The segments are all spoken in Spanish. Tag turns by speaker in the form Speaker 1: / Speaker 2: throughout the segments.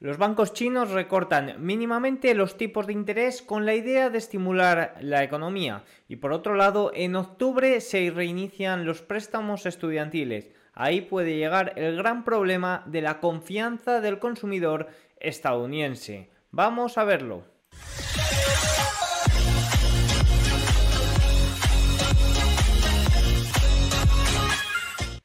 Speaker 1: Los bancos chinos recortan mínimamente los tipos de interés con la idea de estimular la economía y por otro lado en octubre se reinician los préstamos estudiantiles. Ahí puede llegar el gran problema de la confianza del consumidor estadounidense. Vamos a verlo.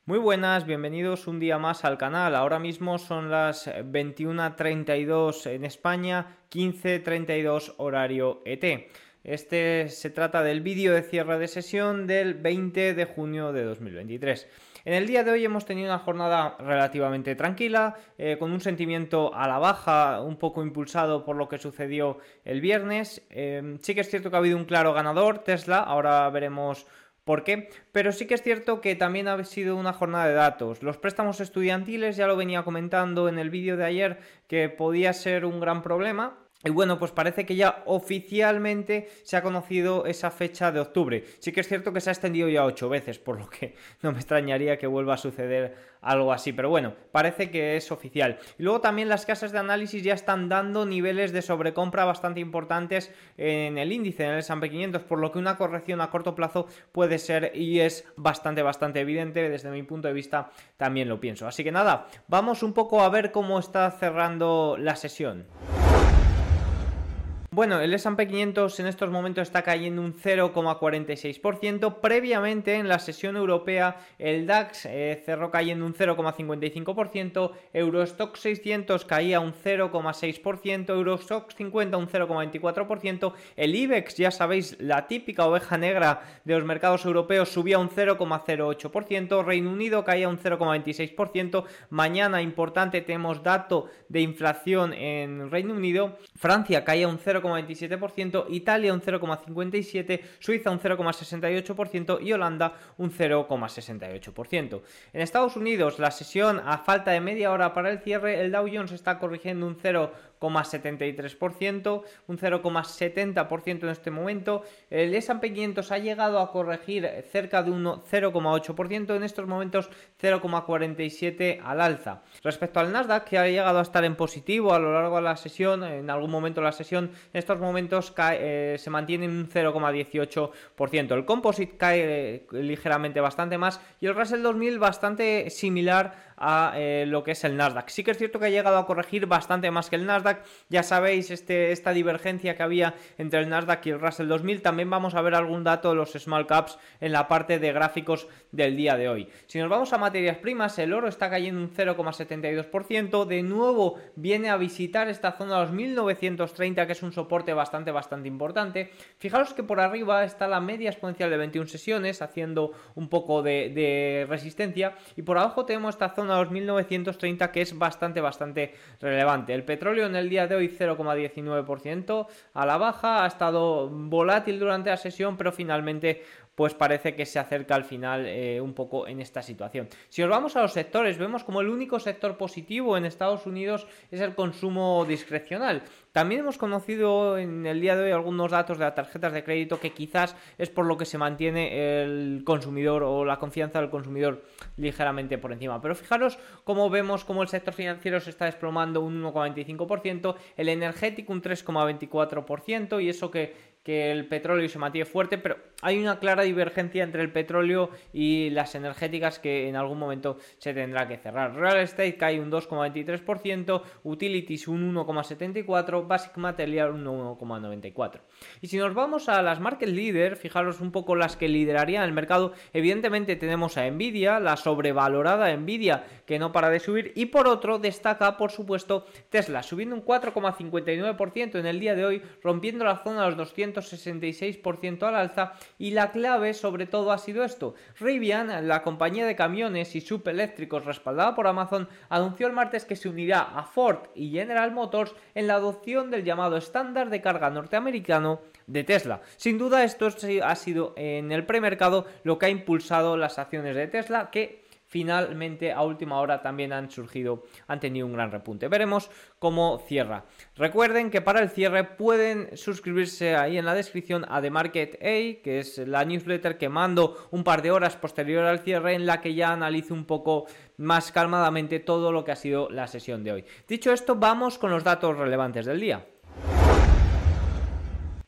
Speaker 1: Muy buenas, bienvenidos un día más al canal. Ahora mismo son las 21.32 en España, 15.32 horario ET. Este se trata del vídeo de cierre de sesión del 20 de junio de 2023. En el día de hoy hemos tenido una jornada relativamente tranquila, eh, con un sentimiento a la baja, un poco impulsado por lo que sucedió el viernes. Eh, sí que es cierto que ha habido un claro ganador, Tesla, ahora veremos ¿Por qué? Pero sí que es cierto que también ha sido una jornada de datos. Los préstamos estudiantiles, ya lo venía comentando en el vídeo de ayer, que podía ser un gran problema. Y bueno, pues parece que ya oficialmente se ha conocido esa fecha de octubre. Sí que es cierto que se ha extendido ya ocho veces, por lo que no me extrañaría que vuelva a suceder algo así. Pero bueno, parece que es oficial. Y luego también las casas de análisis ya están dando niveles de sobrecompra bastante importantes en el índice, en el S&P 500, por lo que una corrección a corto plazo puede ser y es bastante, bastante evidente. Desde mi punto de vista también lo pienso. Así que nada, vamos un poco a ver cómo está cerrando la sesión. Bueno, el S&P 500 en estos momentos está cayendo un 0,46%. Previamente en la sesión europea el DAX eh, cerró cayendo un 0,55%, Eurostock 600 caía un 0,6%, Eurostock 50 un 0,24%, el IBEX, ya sabéis, la típica oveja negra de los mercados europeos subía un 0,08%, Reino Unido caía un 0,26%, mañana importante tenemos dato de inflación en Reino Unido, Francia caía un 0, 0,27%, Italia un 0,57%, Suiza un 0,68% y Holanda un 0,68%. En Estados Unidos, la sesión a falta de media hora para el cierre, el Dow Jones está corrigiendo un 0,73%, un 0,70% en este momento. El S&P 500 ha llegado a corregir cerca de un 0,8%, en estos momentos 0,47 al alza. Respecto al Nasdaq, que ha llegado a estar en positivo a lo largo de la sesión, en algún momento de la sesión en estos momentos eh, se mantiene en un 0,18%. El composite cae eh, ligeramente bastante más y el Russell 2000 bastante similar a eh, lo que es el Nasdaq. Sí que es cierto que ha llegado a corregir bastante más que el Nasdaq. Ya sabéis este, esta divergencia que había entre el Nasdaq y el Russell 2000. También vamos a ver algún dato de los small caps en la parte de gráficos del día de hoy. Si nos vamos a materias primas, el oro está cayendo un 0,72%. De nuevo viene a visitar esta zona de los 1930, que es un soporte bastante, bastante importante. Fijaros que por arriba está la media exponencial de 21 sesiones, haciendo un poco de, de resistencia. Y por abajo tenemos esta zona a los 1930 que es bastante, bastante relevante. El petróleo en el día de hoy 0,19% a la baja, ha estado volátil durante la sesión, pero finalmente pues parece que se acerca al final eh, un poco en esta situación. Si nos vamos a los sectores, vemos como el único sector positivo en Estados Unidos es el consumo discrecional. También hemos conocido en el día de hoy algunos datos de las tarjetas de crédito que quizás es por lo que se mantiene el consumidor o la confianza del consumidor ligeramente por encima. Pero fijaros cómo vemos cómo el sector financiero se está desplomando un 1,25%, el energético un 3,24% y eso que que el petróleo se mantiene fuerte, pero hay una clara divergencia entre el petróleo y las energéticas que en algún momento se tendrá que cerrar. Real Estate cae un 2,23%, Utilities un 1,74%, Basic Material un 1,94%. Y si nos vamos a las market leader, fijaros un poco las que liderarían el mercado, evidentemente tenemos a Nvidia, la sobrevalorada Nvidia que no para de subir, y por otro destaca por supuesto Tesla, subiendo un 4,59% en el día de hoy, rompiendo la zona de los 200 166% al alza y la clave sobre todo ha sido esto. Rivian, la compañía de camiones y subeléctricos respaldada por Amazon, anunció el martes que se unirá a Ford y General Motors en la adopción del llamado estándar de carga norteamericano de Tesla. Sin duda esto ha sido en el premercado lo que ha impulsado las acciones de Tesla que finalmente a última hora también han surgido, han tenido un gran repunte. Veremos cómo cierra. Recuerden que para el cierre pueden suscribirse ahí en la descripción a The Market A, que es la newsletter que mando un par de horas posterior al cierre en la que ya analizo un poco más calmadamente todo lo que ha sido la sesión de hoy. Dicho esto, vamos con los datos relevantes del día.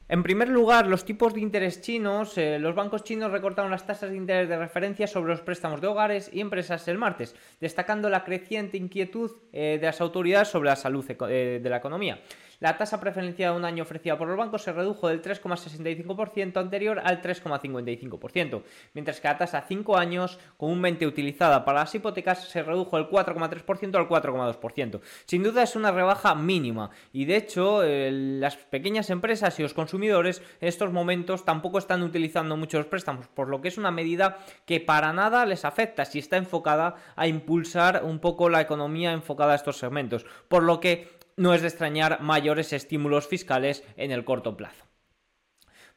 Speaker 1: En primer lugar, los tipos de interés chinos. Eh, los bancos chinos recortaron las tasas de interés de referencia sobre los préstamos de hogares y empresas el martes, destacando la creciente inquietud eh, de las autoridades sobre la salud eh, de la economía. La tasa preferencial de un año ofrecida por los bancos se redujo del 3,65% anterior al 3,55%, mientras que la tasa a 5 años, comúnmente utilizada para las hipotecas, se redujo del 4,3% al 4,2%. Sin duda es una rebaja mínima y de hecho las pequeñas empresas y los consumidores en estos momentos tampoco están utilizando muchos préstamos, por lo que es una medida que para nada les afecta si está enfocada a impulsar un poco la economía enfocada a estos segmentos. Por lo que no es de extrañar mayores estímulos fiscales en el corto plazo.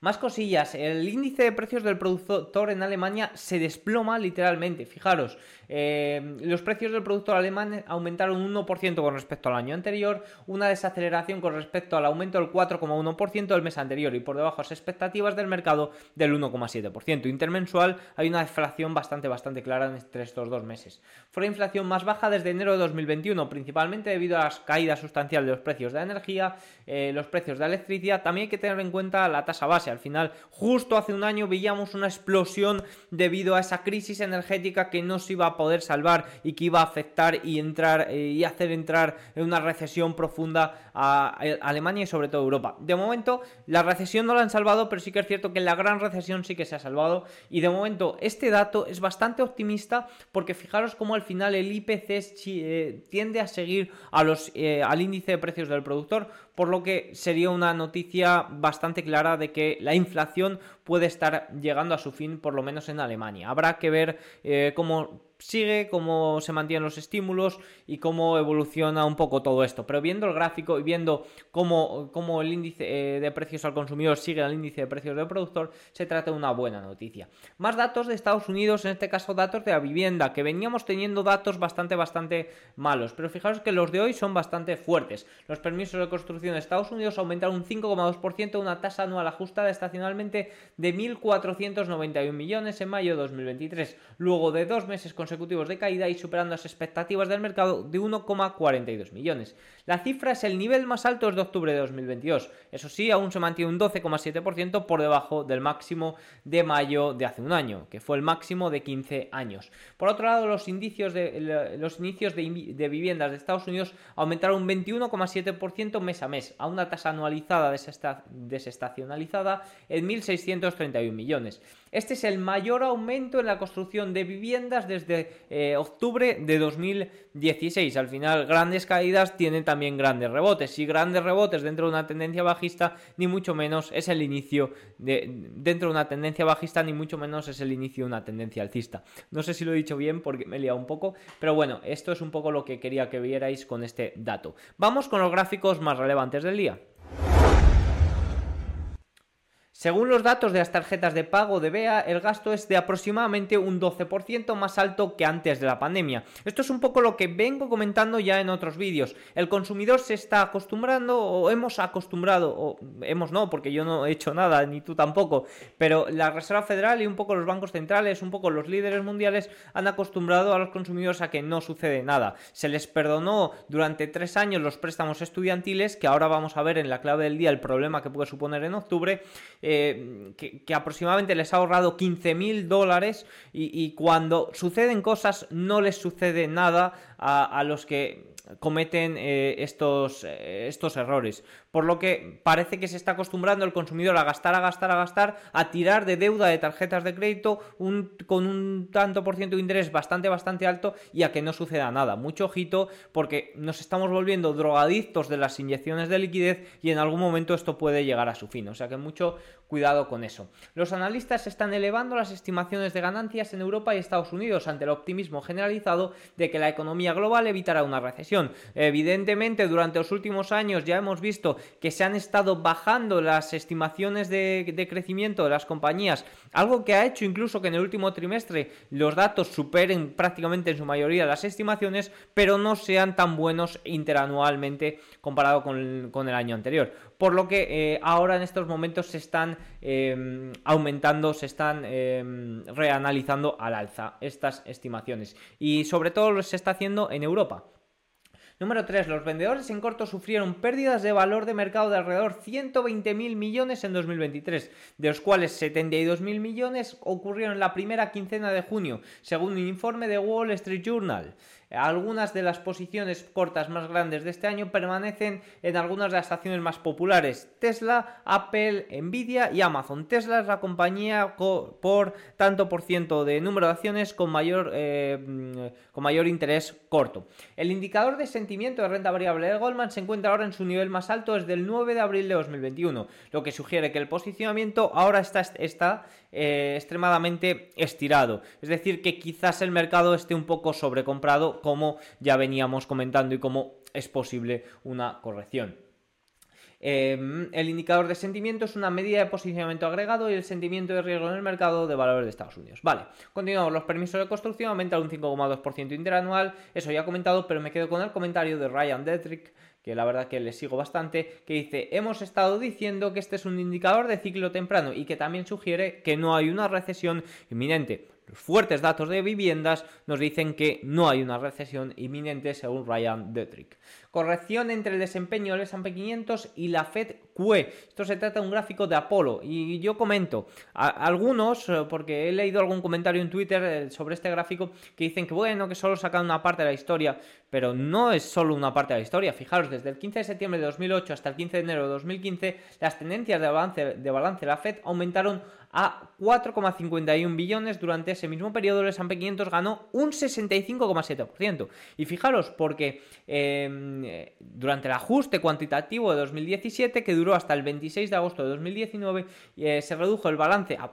Speaker 1: Más cosillas, el índice de precios del productor en Alemania se desploma literalmente. Fijaros, eh, los precios del productor alemán aumentaron un 1% con respecto al año anterior, una desaceleración con respecto al aumento del 4,1% del mes anterior y por debajo de las expectativas del mercado del 1,7%. Intermensual hay una deflación bastante, bastante clara entre estos dos meses. Fue la inflación más baja desde enero de 2021, principalmente debido a las caídas sustanciales de los precios de energía, eh, los precios de electricidad. También hay que tener en cuenta la tasa base al final, justo hace un año veíamos una explosión debido a esa crisis energética que no se iba a poder salvar y que iba a afectar y entrar eh, y hacer entrar en una recesión profunda a Alemania y sobre todo Europa. De momento, la recesión no la han salvado, pero sí que es cierto que la gran recesión sí que se ha salvado. Y de momento, este dato es bastante optimista porque fijaros cómo al final el IPC eh, tiende a seguir a los, eh, al índice de precios del productor, por lo que sería una noticia bastante clara de que la inflación puede estar llegando a su fin, por lo menos en Alemania. Habrá que ver eh, cómo sigue, cómo se mantienen los estímulos y cómo evoluciona un poco todo esto. Pero viendo el gráfico y viendo cómo, cómo el índice eh, de precios al consumidor sigue al índice de precios del productor, se trata de una buena noticia. Más datos de Estados Unidos, en este caso datos de la vivienda, que veníamos teniendo datos bastante, bastante malos. Pero fijaros que los de hoy son bastante fuertes. Los permisos de construcción de Estados Unidos aumentaron un 5,2%, una tasa anual ajustada estacionalmente de 1.491 millones en mayo de 2023. Luego de dos meses con consecutivos de caída y superando las expectativas del mercado de 1,42 millones. La cifra es el nivel más alto desde octubre de 2022. Eso sí, aún se mantiene un 12,7% por debajo del máximo de mayo de hace un año, que fue el máximo de 15 años. Por otro lado, los, indicios de, los inicios de, de viviendas de Estados Unidos aumentaron un 21,7% mes a mes, a una tasa anualizada desestacionalizada en 1.631 millones. Este es el mayor aumento en la construcción de viviendas desde eh, octubre de 2016. Al final, grandes caídas tienen también grandes rebotes. Y grandes rebotes dentro de una tendencia bajista, ni mucho menos es el inicio de. Dentro de una tendencia bajista, ni mucho menos es el inicio de una tendencia alcista. No sé si lo he dicho bien porque me he liado un poco, pero bueno, esto es un poco lo que quería que vierais con este dato. Vamos con los gráficos más relevantes del día. Según los datos de las tarjetas de pago de BEA, el gasto es de aproximadamente un 12% más alto que antes de la pandemia. Esto es un poco lo que vengo comentando ya en otros vídeos. El consumidor se está acostumbrando o hemos acostumbrado, o hemos no, porque yo no he hecho nada, ni tú tampoco, pero la Reserva Federal y un poco los bancos centrales, un poco los líderes mundiales han acostumbrado a los consumidores a que no sucede nada. Se les perdonó durante tres años los préstamos estudiantiles, que ahora vamos a ver en la clave del día el problema que puede suponer en octubre. Que, aproximadamente les ha ahorrado 15 mil dólares y, cuando suceden cosas no les sucede nada a los que cometen eh, estos, eh, estos errores. Por lo que parece que se está acostumbrando el consumidor a gastar, a gastar, a gastar, a tirar de deuda de tarjetas de crédito con un tanto por ciento de interés bastante, bastante alto y a que no suceda nada. Mucho ojito porque nos estamos volviendo drogadictos de las inyecciones de liquidez y en algún momento esto puede llegar a su fin. O sea que mucho cuidado con eso. Los analistas están elevando las estimaciones de ganancias en Europa y Estados Unidos ante el optimismo generalizado de que la economía global evitará una recesión. Evidentemente, durante los últimos años ya hemos visto que se han estado bajando las estimaciones de, crecimiento de las compañías, algo que ha hecho incluso que en el último trimestre los datos superen prácticamente en su mayoría las estimaciones, pero no sean tan buenos interanualmente comparado con el, año anterior. Por lo que eh, ahora en estos momentos se están em, aumentando, se están em, reanalizando al alza estas estimaciones. Y sobre todo se está haciendo en Europa. Número 3. Los vendedores en corto sufrieron pérdidas de valor de mercado de alrededor 120.000 millones en 2023, de los cuales 72.000 millones ocurrieron en la primera quincena de junio, según un informe de Wall Street Journal. Algunas de las posiciones cortas más grandes de este año permanecen en algunas de las acciones más populares, Tesla, Apple, Nvidia y Amazon. Tesla es la compañía por tanto por ciento de número de acciones con mayor, eh, con mayor interés corto. El indicador de sentimiento de renta variable de Goldman se encuentra ahora en su nivel más alto desde el 9 de abril de 2021, lo que sugiere que el posicionamiento ahora está, está eh, extremadamente estirado. Es decir, que quizás el mercado esté un poco sobrecomprado, como ya veníamos comentando y como es posible una corrección. Em, el indicador de sentimiento es una medida de posicionamiento agregado y el sentimiento de riesgo en el mercado de valores de Estados Unidos. Vale, continuamos. Los permisos de construcción aumentan un 5,2% interanual. Eso ya he comentado, pero me quedo con el comentario de Ryan Detrick que la verdad que le sigo bastante, que dice, hemos estado diciendo que este es un indicador de ciclo temprano y que también sugiere que no hay una recesión inminente. Los fuertes datos de viviendas nos dicen que no hay una recesión inminente según Ryan Detrick. Corrección entre el desempeño del S&P 500 y la Fed QE. Esto se trata de un gráfico de Apolo y yo comento, algunos, eh, porque he leído algún comentario en Twitter eh, sobre este gráfico que dicen que bueno, que solo sacan una parte de la historia, pero no es solo una parte de la historia. Fijaros, desde el 15 de septiembre de 2008 hasta el 15 de enero de 2015, las tendencias de balance de, balance de la Fed aumentaron a 4,51 billones. Durante ese mismo periodo, el S&P 500 ganó un 65,7%. Y fijaros, porque em, durante el ajuste cuantitativo de 2017, que duró hasta el 26 de agosto de 2019, eh, se redujo el balance a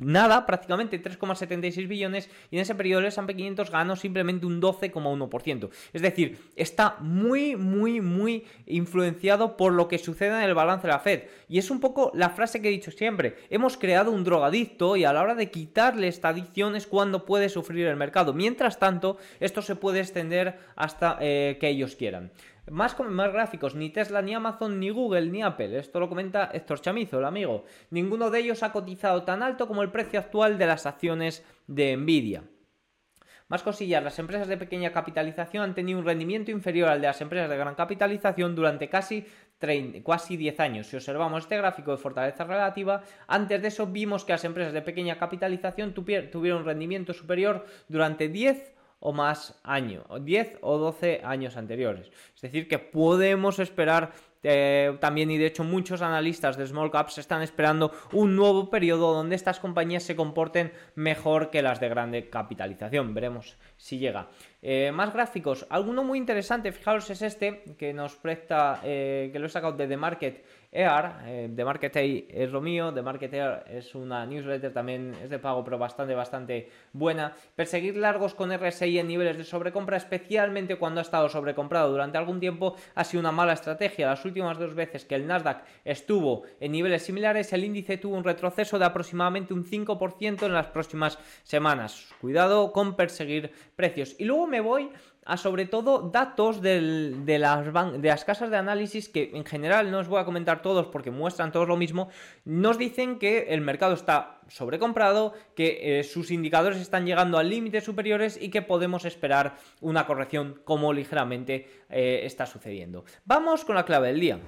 Speaker 1: nada, prácticamente 3,76 billones, y en ese periodo el S&P 500 ganó simplemente un 12,1%. Es decir, está muy, muy, muy influenciado por lo que sucede en el balance de la Fed. Y es un poco la frase que he dicho siempre, hemos creado un drogadicto y a la hora de quitarle esta adicción es cuando puede sufrir el mercado. Mientras tanto, esto se puede extender hasta eh, que ellos quieran. Más, más gráficos, ni Tesla, ni Amazon, ni Google, ni Apple. Esto lo comenta Héctor Chamizo, el amigo. Ninguno de ellos ha cotizado tan alto como el precio actual de las acciones de Nvidia. Más cosillas, las empresas de pequeña capitalización han tenido un rendimiento inferior al de las empresas de gran capitalización durante casi, casi 10 años. Si observamos este gráfico de fortaleza relativa, antes de eso vimos que las empresas de pequeña capitalización tuvieron un rendimiento superior durante 10 o más años, 10 o 12 años anteriores. Es decir, que podemos esperar eh, también y de hecho muchos analistas de small caps están esperando un nuevo periodo donde estas compañías se comporten mejor que las de grande capitalización. Veremos si llega. Eh, más gráficos. Alguno muy interesante, fijaros, es este que nos presta, eh, que lo he sacado de The Market EAR, eh, The Market es lo mío, The Market EAR es una newsletter, también es de pago, pero bastante, bastante buena. Perseguir largos con RSI en niveles de sobrecompra, especialmente cuando ha estado sobrecomprado durante algún tiempo, ha sido una mala estrategia. Las últimas dos veces que el Nasdaq estuvo en niveles similares, el índice tuvo un retroceso de aproximadamente un 5% en las próximas semanas. Cuidado con perseguir precios. Y luego me voy a sobre todo datos de, las casas de análisis que en general no os voy a comentar todos porque muestran todos lo mismo, nos dicen que el mercado está sobrecomprado, que eh, sus indicadores están llegando a límites superiores y que podemos esperar una corrección como ligeramente eh, está sucediendo. Vamos con la clave del día.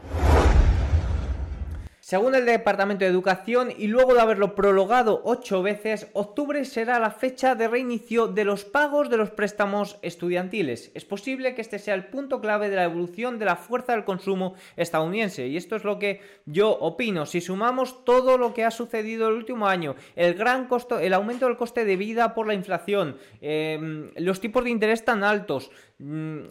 Speaker 1: Según el Departamento de Educación, y luego de haberlo prolongado ocho veces, octubre será la fecha de reinicio de los pagos de los préstamos estudiantiles. Es posible que este sea el punto clave de la evolución de la fuerza del consumo estadounidense. Y esto es lo que yo opino. Si sumamos todo lo que ha sucedido el último año, el gran costo, el aumento del coste de vida por la inflación, em, los tipos de interés tan altos,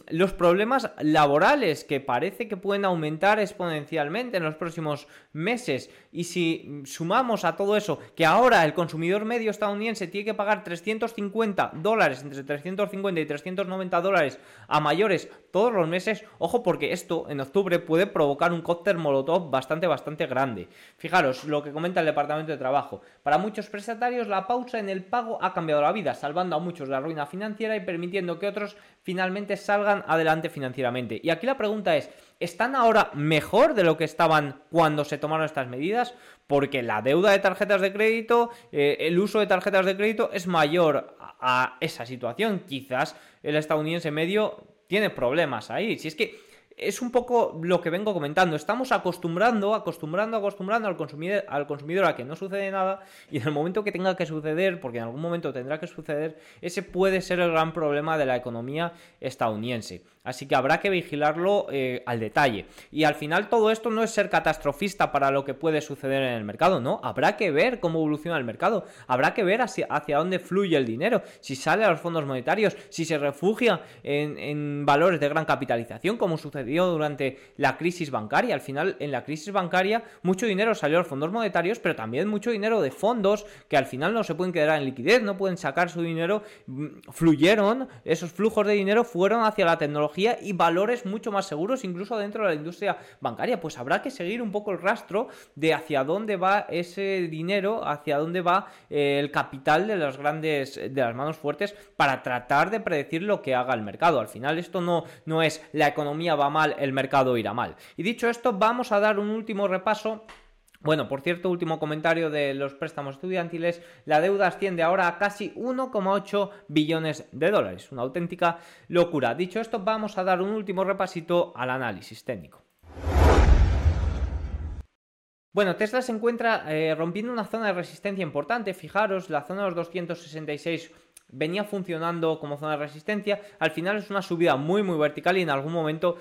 Speaker 1: los problemas laborales que parece que pueden aumentar exponencialmente en los próximos meses. Y si sumamos a todo eso que ahora el consumidor medio estadounidense tiene que pagar 350 dólares, entre 350 y 390 dólares a mayores todos los meses, ojo porque esto en octubre puede provocar un cóctel molotov bastante, bastante grande. Fijaros lo que comenta el Departamento de Trabajo. Para muchos prestatarios la pausa en el pago ha cambiado la vida, salvando a muchos de la ruina financiera y permitiendo que otros finalmente salgan adelante financieramente. Y aquí la pregunta es, ¿están ahora mejor de lo que estaban cuando se tomaron estas medidas? Porque la deuda de tarjetas de crédito, eh, el uso de tarjetas de crédito es mayor a esa situación. Quizás el estadounidense medio tiene problemas ahí. Si es que es un poco lo que vengo comentando. Estamos acostumbrando, acostumbrando, acostumbrando al consumidor, al consumidor a que no sucede nada y en el momento que tenga que suceder, porque en algún momento tendrá que suceder, ese puede ser el gran problema de la economía estadounidense. Así que habrá que vigilarlo eh, al detalle. Y al final todo esto no es ser catastrofista para lo que puede suceder en el mercado, no. Habrá que ver cómo evoluciona el mercado. Habrá que ver hacia, dónde fluye el dinero. Si sale a los fondos monetarios, si se refugia en, en valores de gran capitalización, como sucedió durante la crisis bancaria. Al final, en la crisis bancaria, mucho dinero salió a los fondos monetarios, pero también mucho dinero de fondos que al final no se pueden quedar en liquidez, no pueden sacar su dinero. Mm, fluyeron, esos flujos de dinero fueron hacia la tecnología y valores mucho más seguros, incluso dentro de la industria bancaria. Pues habrá que seguir un poco el rastro de hacia dónde va ese dinero, hacia dónde va eh, el capital de las grandes, de las manos fuertes, para tratar de predecir lo que haga el mercado. Al final, esto no, no es la economía va mal, el mercado irá mal. Y dicho esto, vamos a dar un último repaso bueno, por cierto, último comentario de los préstamos estudiantiles, la deuda asciende ahora a casi 1,8 billones de dólares, una auténtica locura. Dicho esto, vamos a dar un último repasito al análisis técnico. Bueno, Tesla se encuentra eh, rompiendo una zona de resistencia importante. Fijaros, la zona de los 266 venía funcionando como zona de resistencia. Al final es una subida muy, muy vertical y en algún momento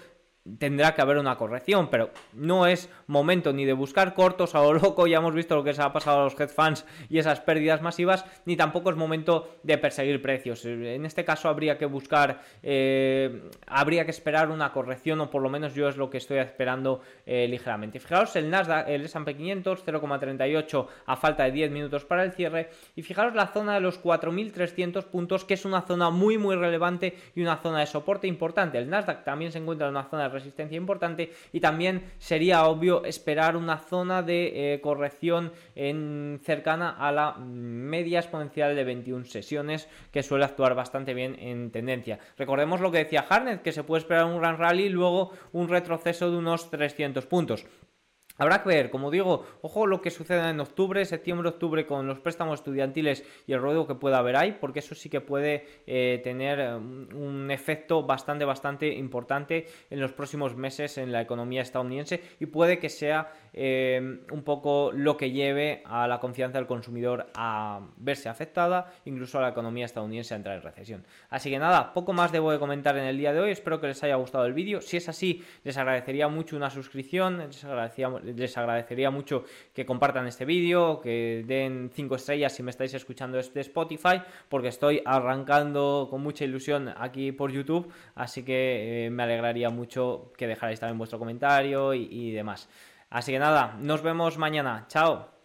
Speaker 1: tendrá que haber una corrección, pero no es momento ni de buscar cortos a lo loco, ya hemos visto lo que se ha pasado a los head fans y esas pérdidas masivas, ni tampoco es momento de perseguir precios. En este caso habría que buscar, eh, habría que esperar una corrección, o por lo menos yo es lo que estoy esperando eh, ligeramente. Fijaros el Nasdaq, el S&P 500, 0,38 a falta de 10 minutos para el cierre, y fijaros la zona de los 4.300 puntos, que es una zona muy muy relevante y una zona de soporte importante. El Nasdaq también se encuentra en una zona de resistencia importante y también sería obvio esperar una zona de eh, corrección en, cercana a la media exponencial de 21 sesiones que suele actuar bastante bien en tendencia. Recordemos lo que decía Harnett, que se puede esperar un gran rally y luego un retroceso de unos 300 puntos. Habrá que ver, como digo, ojo lo que suceda en octubre, septiembre, octubre con los préstamos estudiantiles y el ruedo que pueda haber ahí, porque eso sí que puede eh, tener eh, un efecto bastante, bastante importante en los próximos meses en la economía estadounidense y puede que sea eh, un poco lo que lleve a la confianza del consumidor a verse afectada, incluso a la economía estadounidense a entrar en recesión. Así que nada, poco más debo de comentar en el día de hoy, espero que les haya gustado el vídeo, si es así, les agradecería mucho una suscripción, les agradecería les agradecería mucho que compartan este vídeo, que den 5 estrellas si me estáis escuchando desde Spotify, porque estoy arrancando con mucha ilusión aquí por YouTube, así que eh, me alegraría mucho que dejarais también vuestro comentario y demás. Así que nada, nos vemos mañana. Chao.